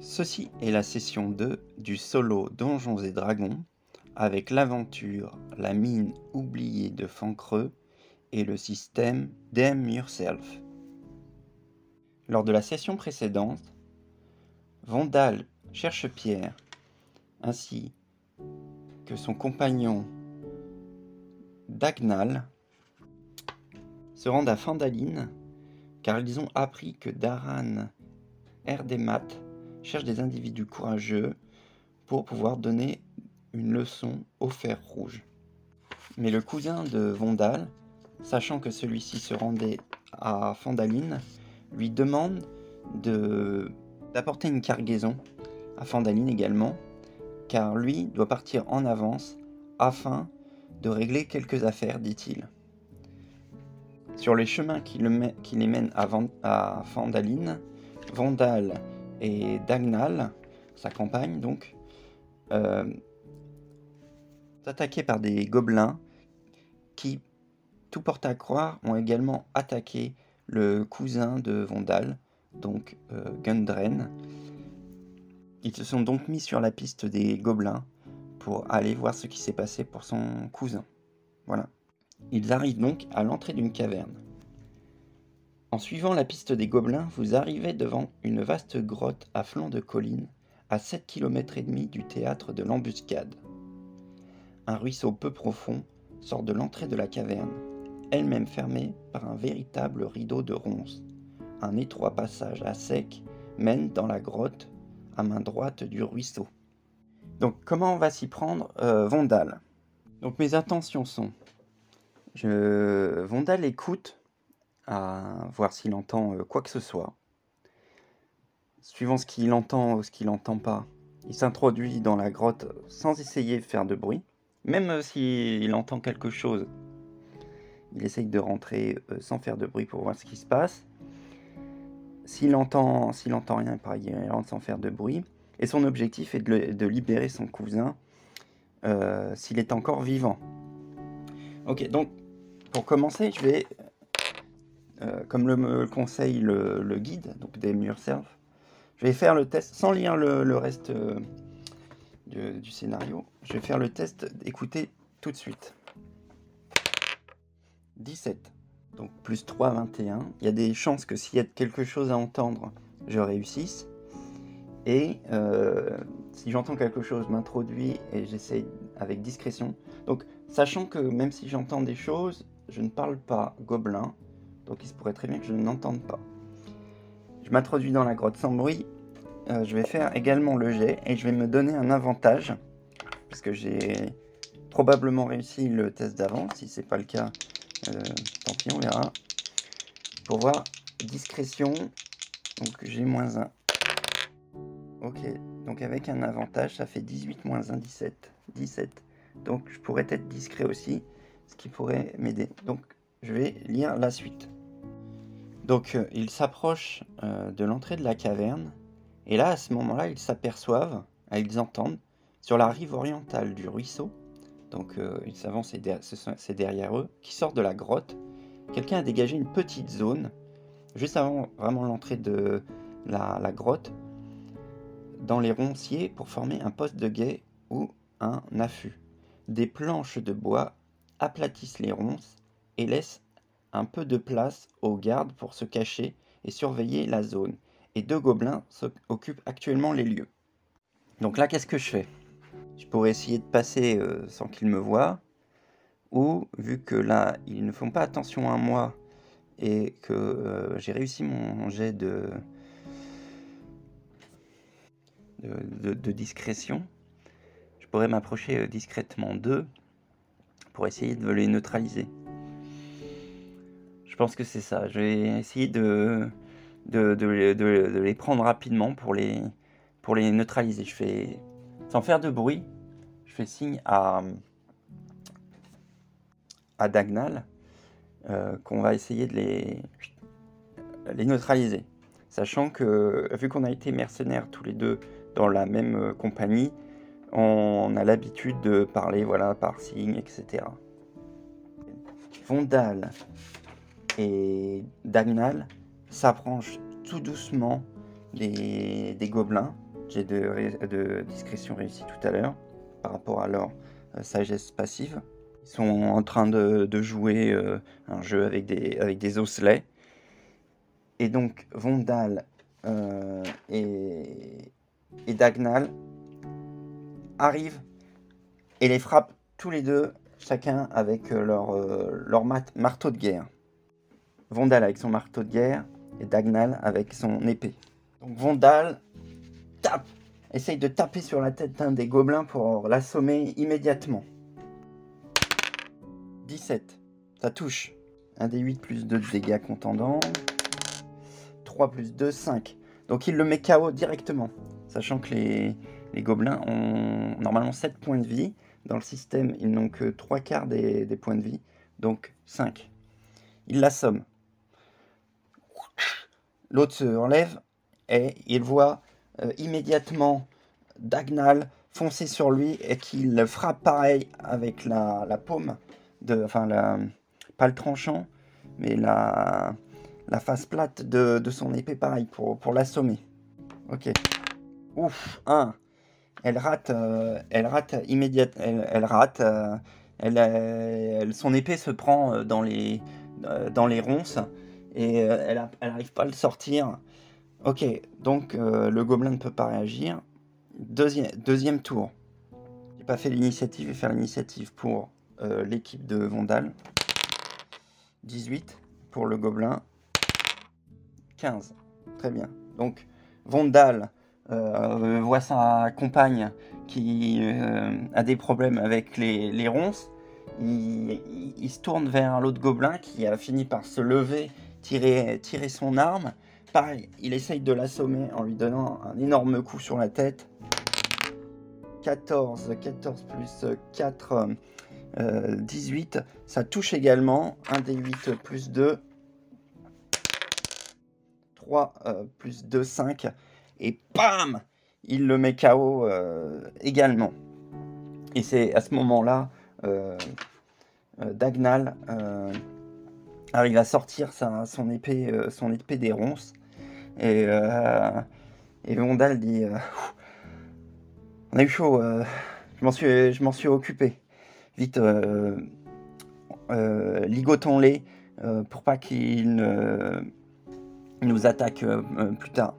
Ceci est la session 2 du solo Donjons et Dragons avec l'aventure La mine oubliée de Fancreux et le système Damn Yourself. Lors de la session précédente, Vandal cherche Pierre ainsi que son compagnon Dagnal se rendent à Fandaline car ils ont appris que Daran Erdemat cherche des individus courageux pour pouvoir donner une leçon au fer rouge. Mais le cousin de Vondal, sachant que celui-ci se rendait à Fandaline, lui demande de, d'apporter une cargaison à Fandaline également, car lui doit partir en avance afin de régler quelques affaires, dit-il. Sur les chemins qui les mènent à, à Fandaline, Vandal et Dagnal, sa compagne donc, euh, attaqués par des gobelins qui, tout porte à croire, ont également attaqué le cousin de Vandal, donc euh, Gundren. Ils se sont donc mis sur la piste des gobelins pour aller voir ce qui s'est passé pour son cousin. Voilà. Ils arrivent donc à l'entrée d'une caverne. En suivant la piste des Gobelins, vous arrivez devant une vaste grotte à flanc de colline, à 7 km et demi du théâtre de l'embuscade. Un ruisseau peu profond sort de l'entrée de la caverne, elle-même fermée par un véritable rideau de ronces. Un étroit passage à sec mène dans la grotte à main droite du ruisseau. Donc comment on va s'y prendre euh, Vondal? Donc mes intentions sont je... Vondal écoute à voir s'il entend euh, quoi que ce soit. Suivant ce qu'il entend ou ce qu'il n'entend pas, il s'introduit dans la grotte sans essayer de faire de bruit. Même euh, s'il entend quelque chose, il essaye de rentrer euh, sans faire de bruit pour voir ce qui se passe. S'il entend, s'il entend rien, pareil, il rentre sans faire de bruit. Et son objectif est de, libérer son cousin s'il est encore vivant. Ok, donc pour commencer, je vais euh, comme le, conseille le, guide, donc Yourself, je vais faire le test sans lire le, reste euh, du, scénario. Je vais faire le test d'écouter tout de suite. 17. Donc plus 3, 21. Il y a des chances que s'il y a quelque chose à entendre, je réussisse. Et euh, si j'entends quelque chose, m'introduis et j'essaye avec discrétion. Donc, sachant que même si j'entends des choses, je ne parle pas gobelin, donc il se pourrait très bien que je n'entende pas. Je m'introduis dans la grotte sans bruit. Euh, je vais faire également le jet et je vais me donner un avantage parce que j'ai probablement réussi le test d'avant. Si c'est pas le cas, euh, tant pis, on verra. Pour voir discrétion, donc j'ai moins 1. Ok, donc avec un avantage, ça fait 18 moins 1, 17. 17. Donc je pourrais être discret aussi, ce qui pourrait m'aider. Donc je vais lire la suite. Donc euh, ils s'approchent euh, de l'entrée de la caverne, et là, à ce moment-là, ils s'aperçoivent, euh, ils entendent, sur la rive orientale du ruisseau, donc ils s'avancent, c'est derrière eux, qui sort de la grotte, quelqu'un a dégagé une petite zone, juste avant vraiment l'entrée de la, la, grotte, dans les ronciers pour former un poste de guet ou un affût. Des planches de bois aplatissent les ronces et laissent un peu de place aux gardes pour se cacher et surveiller la zone, et deux gobelins occupent actuellement les lieux. Donc là, qu'est-ce que je fais? Je pourrais essayer de passer euh, sans qu'ils me voient, ou vu que là, ils ne font pas attention à moi et que euh, j'ai réussi mon jet de, de, discrétion, je pourrais m'approcher euh, discrètement d'eux pour essayer de les neutraliser. Je pense que c'est ça. Je vais essayer de, de, de, les prendre rapidement pour les, pour les neutraliser. Je fais, sans faire de bruit, je fais signe à, à Dagnal euh, qu'on va essayer de les, les neutraliser. Sachant que, vu qu'on a été mercenaires tous les deux dans la même euh, compagnie, on a l'habitude de parler voilà, par signe, etc. Vondal et Dagnal s'approchent tout doucement des, gobelins jet de, discrétion réussi tout à l'heure par rapport à leur euh, sagesse passive. Ils sont en train de, jouer euh, un jeu avec des, avec osselets. Et donc Vondal et, et Dagnal arrivent et les frappent tous les deux, chacun avec leur marteau de guerre. Vondal avec son marteau de guerre et Dagnal avec son épée. Donc Vondal tape, essaye de taper sur la tête d'un des gobelins pour l'assommer immédiatement. 17, ça touche. Un des 8 plus 2 de dégâts contendants. 3 plus 2, 5. Donc il le met KO directement. Sachant que les, gobelins ont normalement 7 points de vie. Dans le système, ils n'ont que 3 quarts des, des points de vie. Donc 5. Il l'assomme. L'autre se enlève et il voit euh, immédiatement Dagnal foncer sur lui et qu'il frappe pareil avec la, paume, de, enfin la, pas le tranchant, mais la, la face plate de, son épée pareil pour, pour l'assommer. Ok. Ouf, 1. Elle rate, euh, elle rate immédiatement, elle, rate, euh, elle, son épée se prend dans les, dans les ronces et euh, elle n'arrive pas à le sortir. Ok, donc euh, le gobelin ne peut pas réagir. Deuxième, tour. J'ai pas fait l'initiative, je vais faire l'initiative pour euh, l'équipe de Vondal. 18 pour le gobelin. 15. Très bien. Donc Vondal voit sa compagne qui a des problèmes avec les, ronces. Il, se tourne vers l'autre gobelin qui a fini par se lever tirer, tirer son arme. Pareil, il essaye de l'assommer en lui donnant un énorme coup sur la tête. 14, 14 plus 4, 18. Euh, Ça touche également. 1 des 8 plus 2. 3 euh, plus 2, 5. Et bam Il le met KO euh, également. Et c'est à ce moment-là, Dagnal arrive à sortir son, épée, euh, son épée des ronces. Et, euh, dit euh, On a eu chaud, je m'en suis, suis occupé. Vite, ligotons-les pour pas qu'ils nous attaquent plus tard.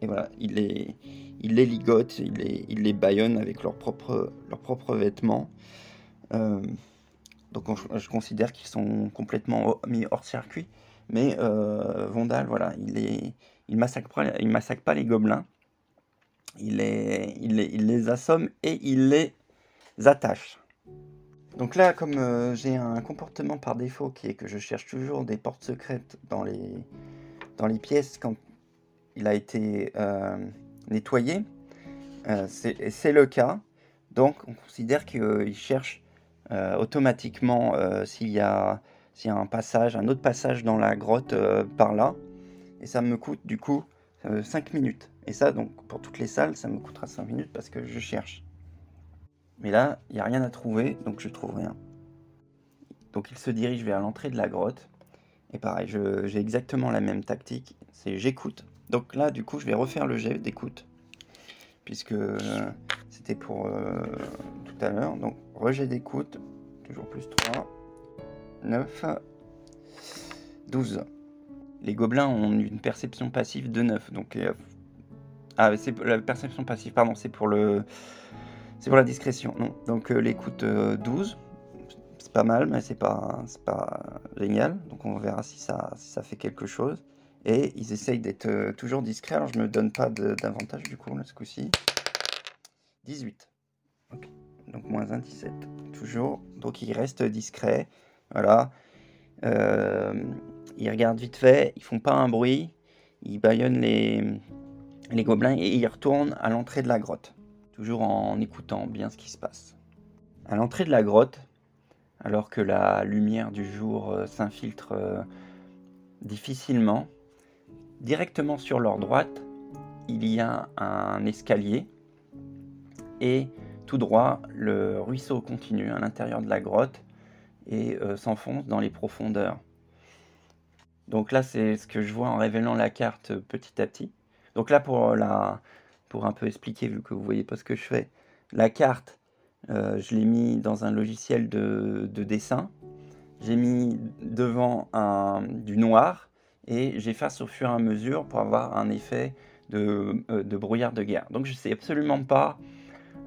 Et voilà, il les, il les ligote, il les, il les baillonne avec leurs propres, leurs propres vêtements. Donc je considère qu'ils sont complètement mis hors circuit. Mais euh, Vondal, voilà, il, est, il, massacre pas, il massacre pas les gobelins. Il les, assomme et il les attache. Donc là, comme euh, j'ai un comportement par défaut qui est que je cherche toujours des portes secrètes dans les, pièces quand il a été euh, nettoyé, c'est le cas. Donc on considère qu'il cherche euh, automatiquement euh, s'il y, a, y a un passage, un autre passage dans la grotte euh, par là. Et ça me coûte du coup 5 minutes. Et ça, donc pour toutes les salles, ça me coûtera 5 minutes parce que je cherche. Mais là, il n'y a rien à trouver, donc je trouve rien. Donc il se dirige vers l'entrée de la grotte. Et pareil, j'ai exactement la même tactique, c'est j'écoute. Donc là, du coup, je vais refaire le jet d'écoute. Puisque c'était pour tout à l'heure. Donc rejet d'écoute, toujours plus 3, 9, 12. Les gobelins ont une perception passive de 9. Donc, euh, ah, c'est la perception passive, pardon, c'est pour le. C'est pour la discrétion. Donc euh, l'écoute 12. Euh, c'est pas mal, mais c'est pas, pas génial. Donc on verra si ça, ça fait quelque chose. Et ils essayent d'être toujours discrets. Alors je me donne pas d'avantage du coup, là, ce coup-ci. 18. Ok donc moins 1, 17. Toujours. Donc il reste discret. Voilà. Euh, ils regardent vite fait, ils font pas un bruit, ils baillonnent les, les gobelins et ils retournent à l'entrée de la grotte. Toujours en écoutant bien ce qui se passe. À l'entrée de la grotte, alors que la lumière du jour euh, s'infiltre euh, difficilement, directement sur leur droite, il y a un escalier et tout droit, le ruisseau continue à l'intérieur de la grotte et euh, s'enfonce dans les profondeurs. Donc là, c'est ce que je vois en révélant la carte petit à petit. Donc là, pour la, pour un peu expliquer, vu que vous voyez pas ce que je fais. La carte, euh, je l'ai mis dans un logiciel de, dessin. J'ai mis devant un, du noir et j'efface au fur et à mesure pour avoir un effet de, euh, brouillard de guerre. Donc je sais absolument pas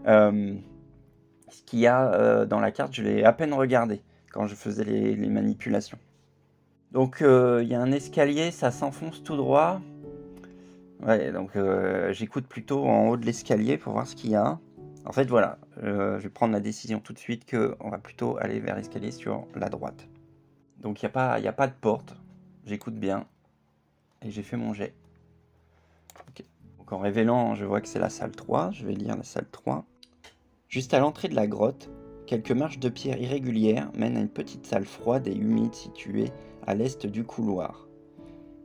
ce qu'il y a dans la carte. Je l'ai à peine regardé quand je faisais les, manipulations. Donc il y a un escalier, ça s'enfonce tout droit. Ouais, donc j'écoute plutôt en haut de l'escalier pour voir ce qu'il y a. En fait, voilà, euh, je vais prendre la décision tout de suite qu'on va plutôt aller vers l'escalier sur la droite. Donc il n'y a, pas, a pas de porte, j'écoute bien, et j'ai fait mon jet. Donc en révélant, je vois que c'est la salle 3, je vais lire la salle 3. Juste à l'entrée de la grotte, quelques marches de pierre irrégulières mènent à une petite salle froide et humide située à l'est du couloir.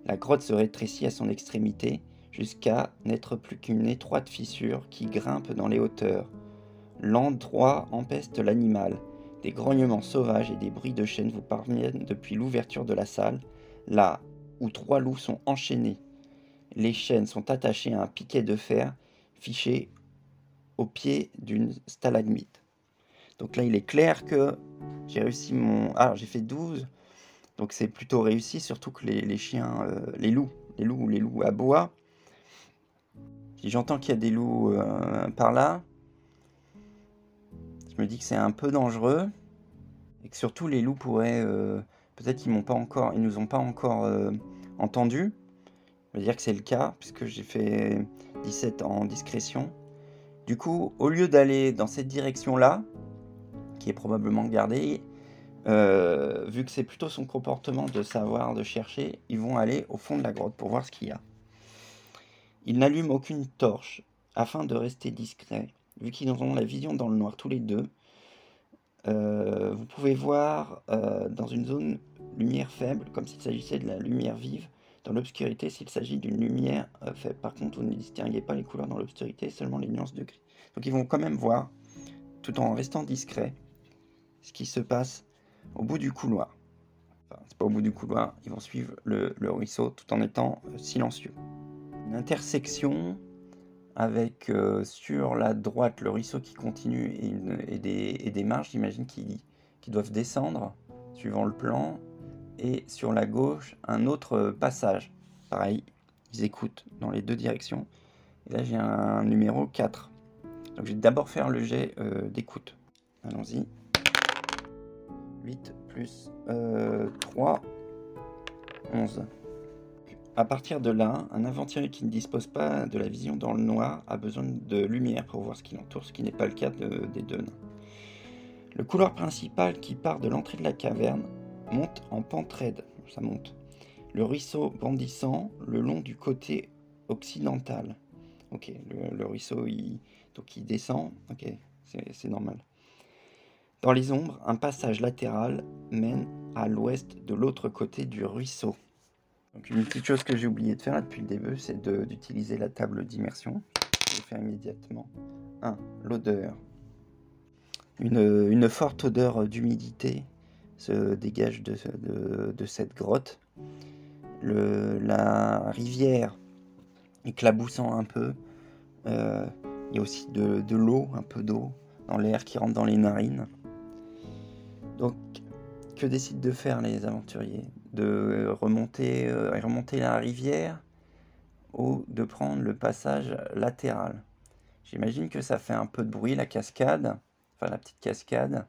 La grotte se rétrécit à son extrémité jusqu'à n'être plus qu'une étroite fissure qui grimpe dans les hauteurs. L'endroit empeste l'animal. Des grognements sauvages et des bruits de chaînes vous parviennent depuis l'ouverture de la salle, là où trois loups sont enchaînés. Les chaînes sont attachées à un piquet de fer fiché au pied d'une stalagmite. Donc là, il est clair que j'ai réussi mon... Ah, j'ai fait 12. Donc c'est plutôt réussi, surtout que les, chiens, euh, les loups, les loups, les loups aboient. Si j'entends qu'il y a des loups euh, par là, je me dis que c'est un peu dangereux et que surtout les loups pourraient, euh, peut-être qu'ils m'ont ils nous ont pas encore entendus. Je veux dire que c'est le cas puisque j'ai fait 17 en discrétion. Du coup, au lieu d'aller dans cette direction-là, qui est probablement gardée, vu que c'est plutôt son comportement de savoir, de chercher, ils vont aller au fond de la grotte pour voir ce qu'il y a. Ils n'allument aucune torche afin de rester discrets. Vu qu'ils ont la vision dans le noir tous les deux, euh, vous pouvez voir euh, dans une zone lumière faible, comme s'il s'agissait de la lumière vive, dans l'obscurité s'il s'agit d'une lumière euh, faible. Par contre, vous ne distinguez pas les couleurs dans l'obscurité, seulement les nuances de gris. Donc ils vont quand même voir, tout en restant discrets, ce qui se passe au bout du couloir. Enfin, c'est pas au bout du couloir, ils vont suivre le ruisseau tout en étant silencieux une intersection avec euh, sur la droite le ruisseau qui continue et, des, marches, j'imagine, qui, doivent descendre suivant le plan. Et sur la gauche, un autre passage. Pareil, ils écoutent dans les deux directions. Et là, j'ai un numéro 4. Donc, je vais d'abord faire le jet euh, d'écoute. Allons-y. 8 plus 3, 11. À partir de là, un aventurier qui ne dispose pas de la vision dans le noir a besoin de lumière pour voir ce qui l'entoure, ce qui n'est pas le cas des deux nains. Le couloir principal qui part de l'entrée de la caverne monte en pente ça monte. Le ruisseau bondissant le long du côté occidental. Ok, le, ruisseau il, donc il descend, ok, c'est normal. Dans les ombres, un passage latéral mène à l'ouest de l'autre côté du ruisseau. Donc une petite chose que j'ai oublié de faire depuis le début, c'est d'utiliser la table d'immersion. Je vais faire immédiatement. 1. L'odeur. Une, forte odeur d'humidité se dégage de, cette grotte. la rivière éclaboussant un peu. Euh, il y a aussi de, de l'eau, un peu d'eau dans l'air qui rentre dans les narines. Donc, que décident de faire les aventuriers? De remonter, euh, remonter la rivière ou de prendre le passage latéral? J'imagine que ça fait un peu de bruit la cascade, enfin la petite cascade.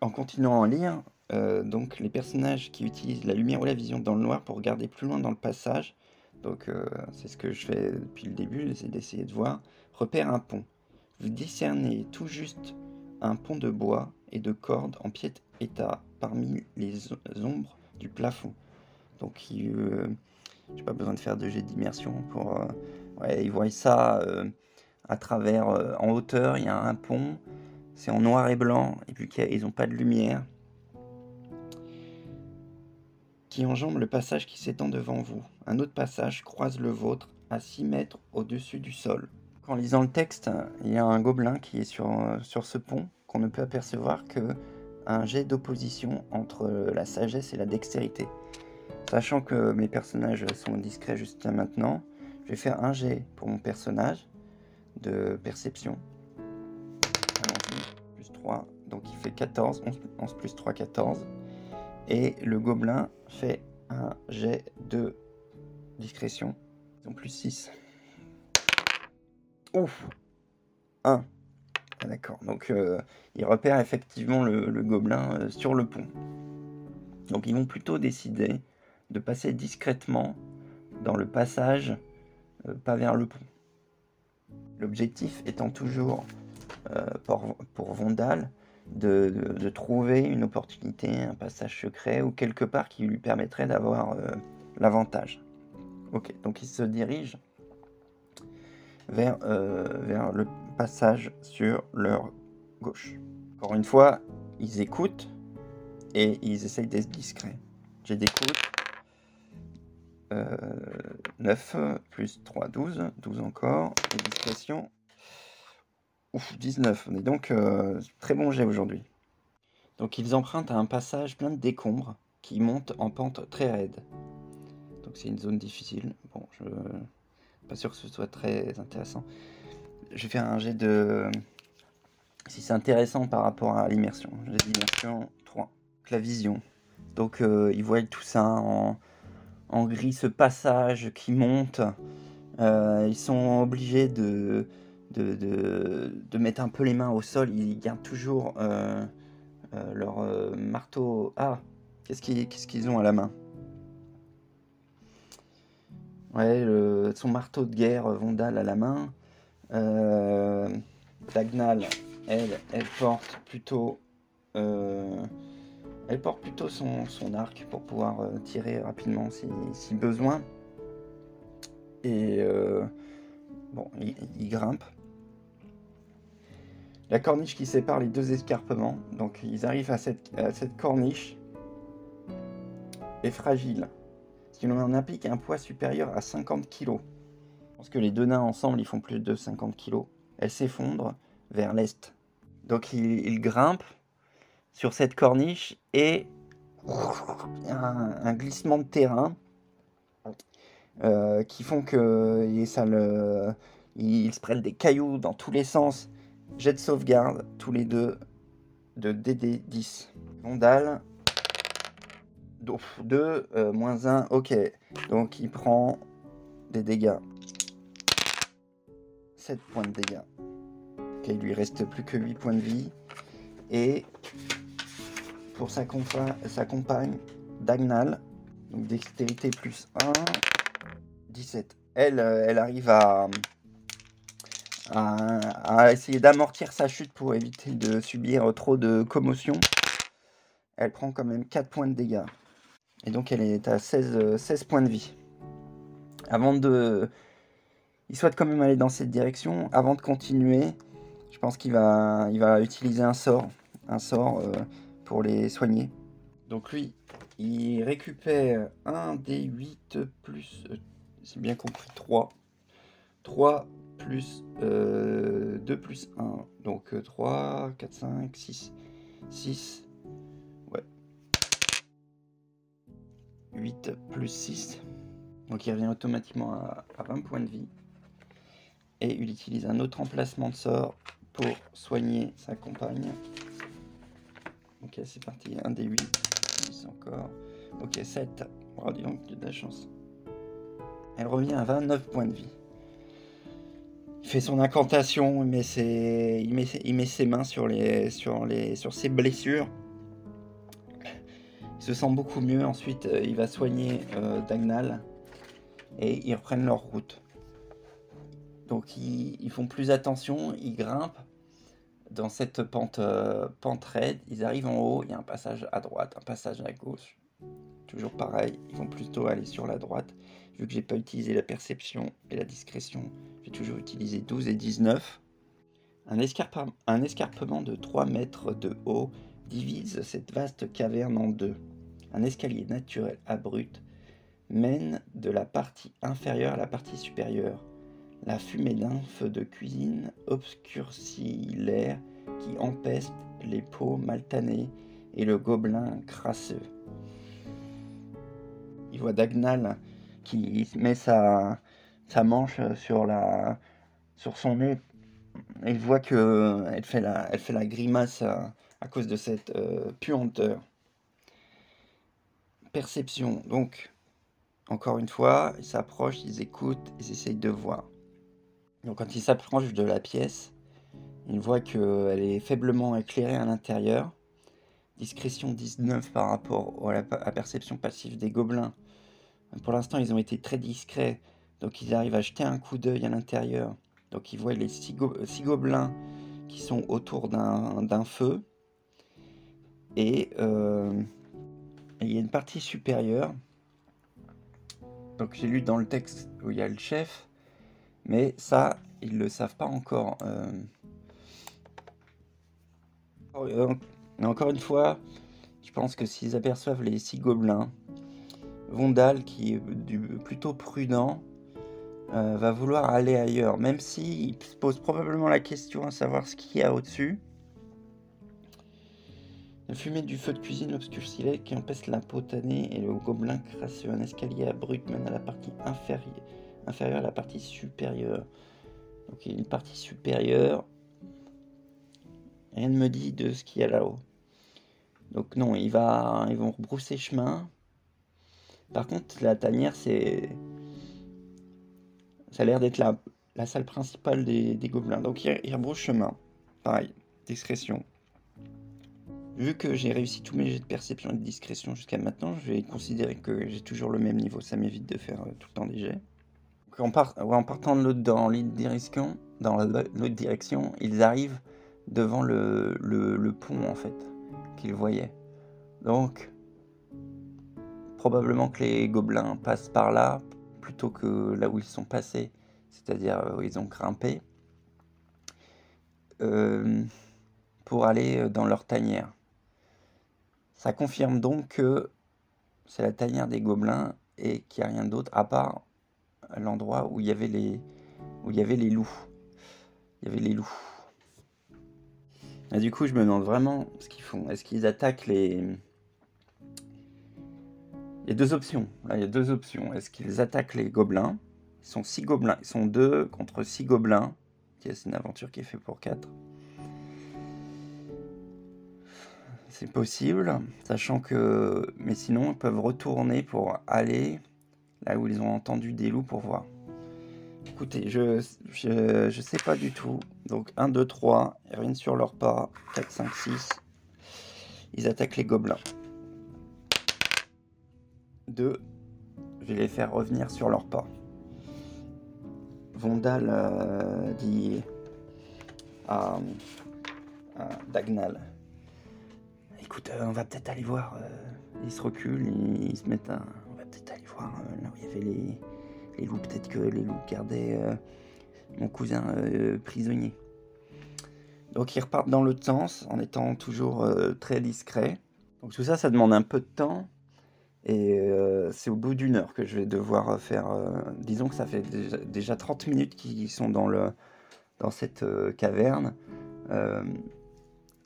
En continuant à lire, euh, donc les personnages qui utilisent la lumière ou la vision dans le noir pour regarder plus loin dans le passage, donc euh, c'est ce que je fais depuis le début, c'est d'essayer de voir, repère un pont. Vous discernez tout juste un pont de bois et de cordes en pied état parmi les ombres du plafond. Donc, euh, j'ai pas besoin de faire de jet d'immersion pour. Euh, ouais, ils voient ça à travers, en hauteur. Il y a un pont, c'est en noir et blanc, et puis ils n'ont pas de lumière qui enjambe le passage qui s'étend devant vous. Un autre passage croise le vôtre à 6 mètres au-dessus du sol. En lisant le texte, il y a un gobelin qui est sur, sur ce pont qu'on ne peut apercevoir que un jet d'opposition entre la sagesse et la dextérité. Sachant que mes personnages sont discrets jusqu'à maintenant, je vais faire un jet pour mon personnage de perception. Plus 3, donc il fait 14. 11, plus 3, 14. Et le gobelin fait un jet de discrétion. Donc plus 6. Ouf 1. Ah, d'accord, donc euh, il repère effectivement le, gobelin euh, sur le pont. Donc ils vont plutôt décider de passer discrètement dans le passage, euh, pas vers le pont. L'objectif étant toujours pour, pour, Vondal de, trouver une opportunité, un passage secret ou quelque part qui lui permettrait d'avoir l'avantage. Ok, donc il se dirige vers, vers le passage sur leur gauche. Encore une fois, ils écoutent et ils essayent d'être discrets. J'ai d'écoute. 9 plus 3, 12. 12 encore. Et. Ouf, 19. On est donc euh, très bon jet aujourd'hui. Donc ils empruntent un passage plein de décombres qui monte en pente très raide. Donc c'est une zone difficile. Bon, je pas sûr que ce soit très intéressant je vais faire un jet de. Si c'est intéressant par rapport à l'immersion. J'ai d'immersion 3. La vision. Donc euh, ils voient tout ça en, gris, ce passage qui monte. Euh, ils sont obligés de de, mettre un peu les mains au sol. Ils gardent toujours euh, leur marteau. Ah, qu'est-ce qu'ils ont à la main? Ouais, son marteau de guerre Vondal à la main. Euh, Dagnal, elle, elle porte plutôt, euh, elle porte plutôt son, arc pour pouvoir euh, tirer rapidement si, besoin. Et bon, il, grimpe. La corniche qui sépare les deux escarpements, donc ils arrivent à cette, corniche, est fragile, ce qui en implique un poids supérieur à 50 kg pense que les deux nains ensemble, ils font plus de 50 kg. Elle s'effondre vers l'est. Donc il, grimpe sur cette corniche et un, glissement de terrain euh, qui font que ils se prennent des cailloux dans tous les sens. Jet de sauvegarde, tous les deux, de DD10. Vondal, 2, euh, moins 1, ok. Donc il prend des dégâts. 7 points de dégâts. Ok, il lui reste plus que 8 points de vie. Et pour sa, sa compagne, Dagnal, donc dextérité plus 1, 17. Elle, euh, elle arrive à, à, essayer d'amortir sa chute pour éviter de subir trop de commotion. Elle prend quand même 4 points de dégâts. Et donc elle est à 16, 16 points de vie. Avant de, il souhaite quand même aller dans cette direction. Avant de continuer, je pense qu'il va, il va utiliser un sort, un sort euh, pour les soigner. Donc lui, il récupère un des 8 plus, c'est euh, bien compris, 3. 3 plus 2 euh, plus 1. Donc 3, 4, 5, 6. 6. Ouais. 8 plus 6. Donc il revient automatiquement à, à 20 points de vie et il utilise un autre emplacement de sort pour soigner sa compagne. Ok, c'est parti. Un des 8. 10 encore. Ok, 7. Oh, dis donc, j'ai de la chance. Elle revient à 29 points de vie. Il fait son incantation, il met ses, mains sur ses blessures. Il se sent beaucoup mieux. Ensuite, euh, il va soigner euh, Dagnal. Et ils reprennent leur route. Donc ils, font plus attention, ils grimpent dans cette pente, euh, pente raide, ils arrivent en haut, il y a un passage à droite, un passage à gauche. Toujours pareil, ils vont plutôt aller sur la droite. Que j'ai pas utilisé la perception et la discrétion, j'ai toujours utilisé 12 et 19. Un, un escarpement de 3 mètres de haut divise cette vaste caverne en deux. Un escalier naturel abrupt mène de la partie inférieure à la partie supérieure. La fumée d'un feu de cuisine obscurcit l'air qui empeste les peaux maltanées et le gobelin crasseux. Il voit Dagnal qui met sa, sa manche sur, la, sur son nez. il voit que elle fait la, fait la grimace à, cause de cette puanteur. Perception. Donc, encore une fois, ils s'approchent, ils écoutent, ils essayent de voir. Donc quand ils s'approchent de la pièce, ils voient qu'elle est faiblement éclairée à l'intérieur. Discrétion 19 par rapport à la perception passive des gobelins. Pour l'instant, ils ont été très discrets, donc ils arrivent à jeter un coup d'œil à l'intérieur. Donc ils voient les six, gobelins qui sont autour d'un feu. Et euh, il y a une partie supérieure donc j'ai lu dans le texte où il y a le chef, mais ça, ils ne le savent pas encore. Euh. Encore une fois, je pense que s'ils aperçoivent les six gobelins, Vondal, qui est plutôt prudent, euh, va vouloir aller ailleurs, même s'il se pose probablement la question à savoir ce qu'il y a au-dessus. La fumée du feu de cuisine obscurcit qui empêche la potanée et le gobelin crasseux. Un escalier abrupt mène à la partie inférieure, inférieure à la partie supérieure. Donc il y a une partie supérieure. Rien ne me dit de ce qu'il y a là-haut. Donc non, il va, ils vont rebrousser chemin. Par contre, la tanière, c'est... Ça a l'air d'être la, salle principale des, gobelins. Donc il, il rebrousse chemin. Pareil, discrétion. Vu que j'ai réussi tous mes jets de perception et de discrétion jusqu'à maintenant, je vais considérer que j'ai toujours le même niveau. Ça m'évite de faire euh, tout le temps des jets. En, partant de l'autre dans l'autre direction, dans l'autre direction, ils arrivent devant le, le pont en fait qu'ils voyaient. Donc, probablement que les gobelins passent par là plutôt que là où ils sont passés, c'est-à-dire euh, où ils ont grimpé, euh, pour aller dans leur tanière. Ça confirme donc que c'est la tanière des gobelins et qu'il n'y a rien d'autre à part l'endroit où il y avait les où il y avait les loups. Il y avait les loups. Du coup, je me demande vraiment ce qu'ils font. Est-ce qu'ils attaquent les Il y a deux options. il y a deux options. Est-ce qu'ils attaquent les gobelins? Ils sont six gobelins. Ils sont deux contre six gobelins. C'est une aventure qui est faite pour quatre. c'est possible, sachant que. Mais sinon, ils peuvent retourner pour aller là où ils ont entendu des loups pour voir. Écoutez, je, je, je sais pas du tout. Donc 1, 2, 3, ils sur leur pas. 4, 5, 6. Ils attaquent les gobelins. 2. Je vais les faire revenir sur leur pas. Vondal euh, dit à, à Dagnal écoute, euh, on va peut-être aller voir. Euh, ils se reculent, ils, se mettent un. On va peut-être aller voir là où il y avait les, loups. Peut-être que les loups gardaient mon cousin prisonnier. Donc ils repartent dans l'autre sens en étant toujours très discrets. Donc tout ça, ça demande un peu de temps. Et c'est au bout d'une heure que je vais devoir faire. disons que ça fait déjà, 30 minutes qu'ils sont dans, le, dans cette caverne.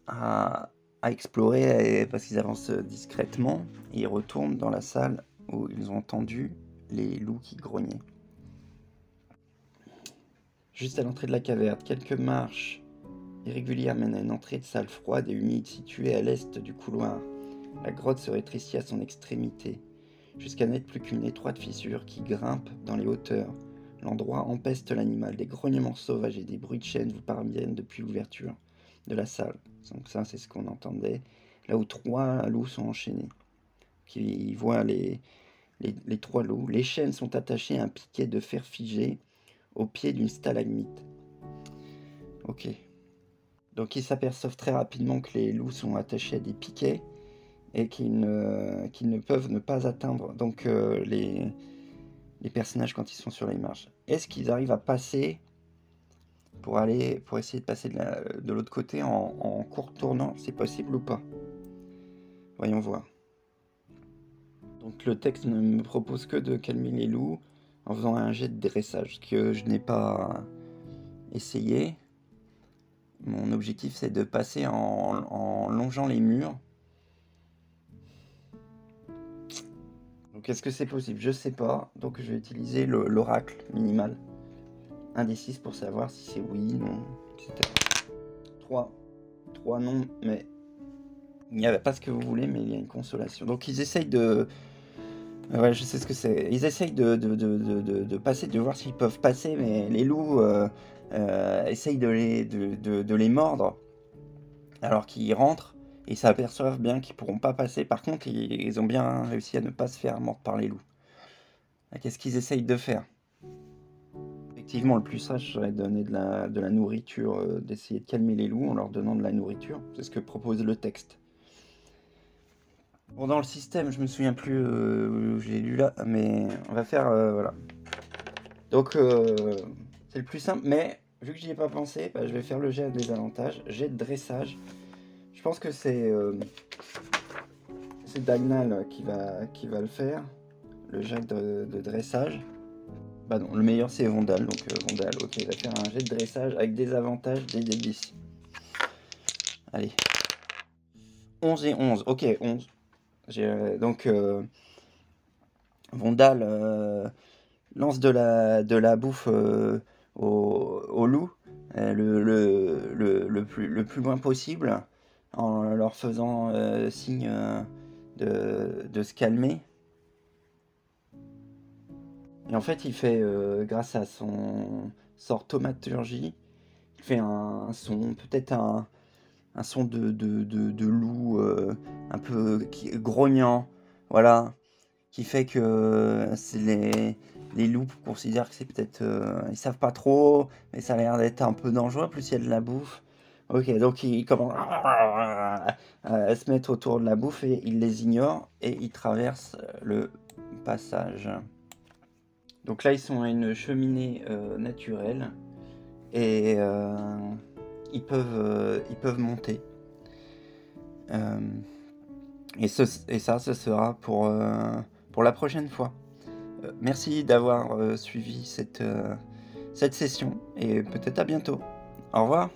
à, explorer parce qu'ils avancent discrètement et ils retournent dans la salle où ils ont entendu les loups qui grognaient. Juste à l'entrée de la caverne, quelques marches irrégulières mènent à une entrée de salle froide et humide située à l'est du couloir. La grotte se rétrécit à son extrémité, jusqu'à n'être plus qu'une étroite fissure qui grimpe dans les hauteurs. L'endroit empeste l'animal, des grognements sauvages et des bruits de chaînes vous parviennent depuis l'ouverture de la salle. Donc ça, c'est ce qu'on entendait. Là où trois loups sont enchaînés. Qui voient les, les, trois loups. Les chaînes sont attachées à un piquet de fer figé au pied d'une stalagmite. Ok. Donc ils s'aperçoivent très rapidement que les loups sont attachés à des piquets et qu'ils ne, ne peuvent ne pas atteindre donc euh, les, les personnages quand ils sont sur les marches. Est-ce qu'ils arrivent à passer pour aller pour essayer de passer de l'autre côté en, en court tournant, c'est possible ou pas? Voyons voir. Donc le texte ne me propose que de calmer les loups en faisant un jet de dressage, que je n'ai pas essayé. Mon objectif c'est de passer en, en, longeant les murs. Donc est-ce que c'est possible? Je sais pas. Donc je vais utiliser l'oracle minimal. Un des 6 pour savoir si c'est oui, non, etc. 3. 3 non, mais il n'y avait pas ce que vous voulez, mais il y a une consolation. Donc ils essayent de... Ouais, je sais ce que c'est. Ils essayent de, de, de, de, passer, de voir s'ils peuvent passer, mais les loups euh, euh, essayent de les, de, les mordre alors qu'ils rentrent et s'aperçoivent bien qu'ils pourront pas passer. Par contre, ils, ont bien réussi à ne pas se faire mordre par les loups. Qu'est-ce qu'ils essayent de faire? Effectivement, le plus sage serait de donner de la, de la nourriture, euh, d'essayer de calmer les loups en leur donnant de la nourriture. C'est ce que propose le texte. Bon, dans le système, je me souviens plus euh, où j'ai lu là, mais on va faire. Euh, voilà. Donc, c'est le plus simple, mais vu que j'y ai pas pensé, bah, je vais faire le jet des avantages. Jet de dressage. Pense que c'est. c'est Dagnal qui va, qui va le faire. Le jet de, dressage. Bah non, le meilleur c'est Vondal, donc euh, Vondal, ok, il va faire un jet de dressage avec des avantages, des délices. Allez. 11 et 11, ok, 11. Euh, donc, euh, Vondal lance de la, bouffe au, loup, le plus loin possible, en leur faisant signe de, de se calmer. Et en fait, il fait, euh, grâce à son sort thaumaturgie, il fait un, son, peut-être un, son de, loup euh, un peu grognant, voilà, qui fait que les loups considèrent que c'est peut-être. Euh, ils savent pas trop, mais ça a l'air d'être un peu dangereux, plus il y a de la bouffe. Ok, donc il commence à se mettre autour de la bouffe et il les ignore et il traverse le passage. Donc là, ils sont à une cheminée euh, naturelle et euh, ils, peuvent, euh, ils peuvent monter. Et, et, ça, ce sera pour, pour la prochaine fois. merci d'avoir suivi cette, cette session et peut-être à bientôt. Au revoir.